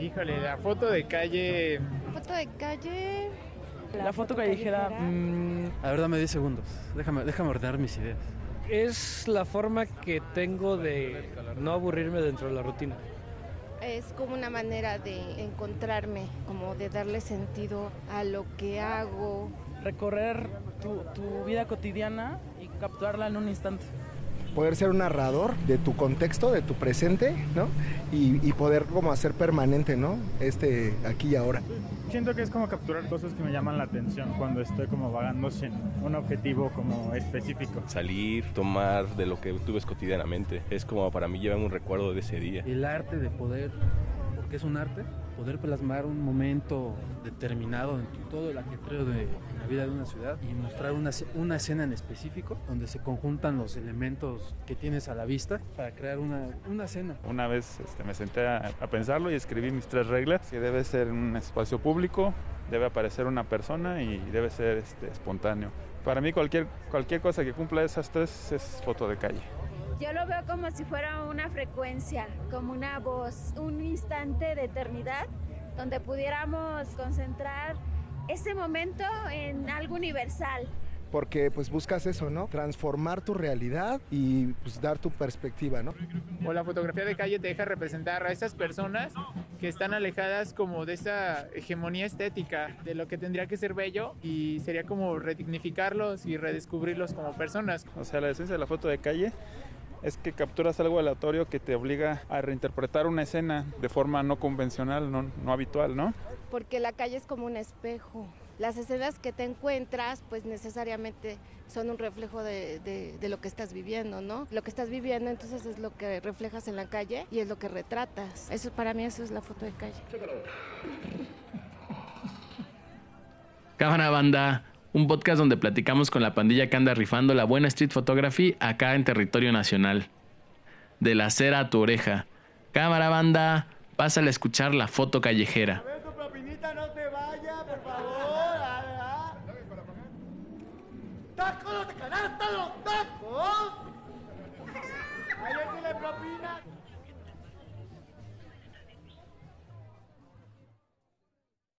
Híjole, la foto de calle. Foto de calle. La, foto, callejera. Mm, a ver, dame 10 segundos. Déjame, déjame ordenar mis ideas. Es la forma que tengo de no aburrirme dentro de la rutina. Es como una manera de encontrarme, como de darle sentido a lo que hago. Recorrer tu, tu vida cotidiana y capturarla en un instante poder ser un narrador de tu contexto, de tu presente, ¿no? Y, y, poder como hacer permanente, ¿no? Este aquí y ahora. Siento que es como capturar cosas que me llaman la atención cuando estoy como vagando sin un objetivo como específico. Salir, tomar de lo que tú ves cotidianamente, es como para mí llevar un recuerdo de ese día. El arte de poder, porque es un arte, poder plasmar un momento determinado en todo el ajetreo de la vida de una ciudad y mostrar una, una escena en específico donde se conjuntan los elementos que tienes a la vista para crear una, una escena. Una vez este, me senté a, a pensarlo y escribí mis tres reglas, que debe ser un espacio público, debe aparecer una persona y debe ser este, espontáneo. Para mí cualquier, cualquier cosa que cumpla esas tres es foto de calle. Yo lo veo como si fuera una frecuencia, como una voz, un instante de eternidad donde pudiéramos concentrar ese momento en algo universal. Porque pues buscas eso, ¿no? Transformar tu realidad y pues dar tu perspectiva, ¿no? O la fotografía de calle te deja representar a esas personas que están alejadas como de esa hegemonía estética de lo que tendría que ser bello y sería como redignificarlos y redescubrirlos como personas. O sea, la esencia de la foto de calle es que capturas algo aleatorio que te obliga a reinterpretar una escena de forma no convencional, no, no, habitual, ¿no? Porque la calle es como un espejo. Las escenas que te encuentras, pues necesariamente son un reflejo de, de, de, lo que estás viviendo, ¿no? Lo que estás viviendo, entonces es lo que reflejas en la calle y es lo que retratas. Eso para mí eso es la foto de calle. Cámara banda, un podcast donde platicamos con la pandilla que anda rifando la buena street photography acá en territorio nacional. De la cera a tu oreja. Cámara banda, pásale a escuchar la foto callejera. ¡Tacos de los tacos! ¡Ahí es la propina!